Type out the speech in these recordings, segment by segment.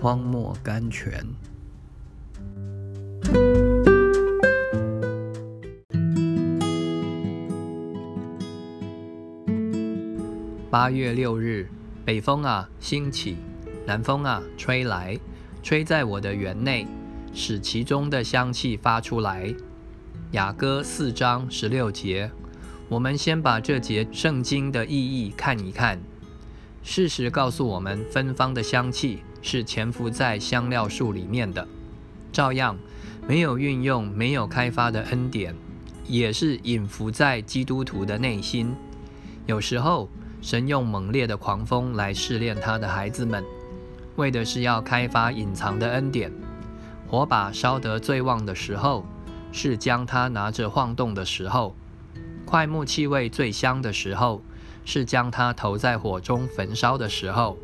荒漠甘泉。八月六日，北风啊兴起，南风啊吹来，吹在我的园内，使其中的香气发出来。雅歌四章十六节。我们先把这节圣经的意义看一看。事实告诉我们，芬芳的香气是潜伏在香料树里面的。照样，没有运用、没有开发的恩典，也是隐伏在基督徒的内心。有时候，神用猛烈的狂风来试炼他的孩子们，为的是要开发隐藏的恩典。火把烧得最旺的时候，是将它拿着晃动的时候。快木气味最香的时候，是将它投在火中焚烧的时候。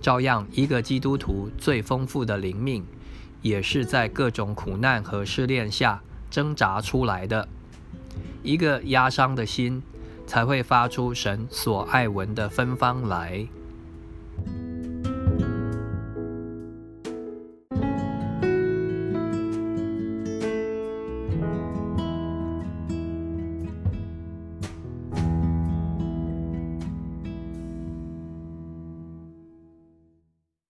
照样，一个基督徒最丰富的灵命，也是在各种苦难和试炼下挣扎出来的。一个压伤的心，才会发出神所爱闻的芬芳来。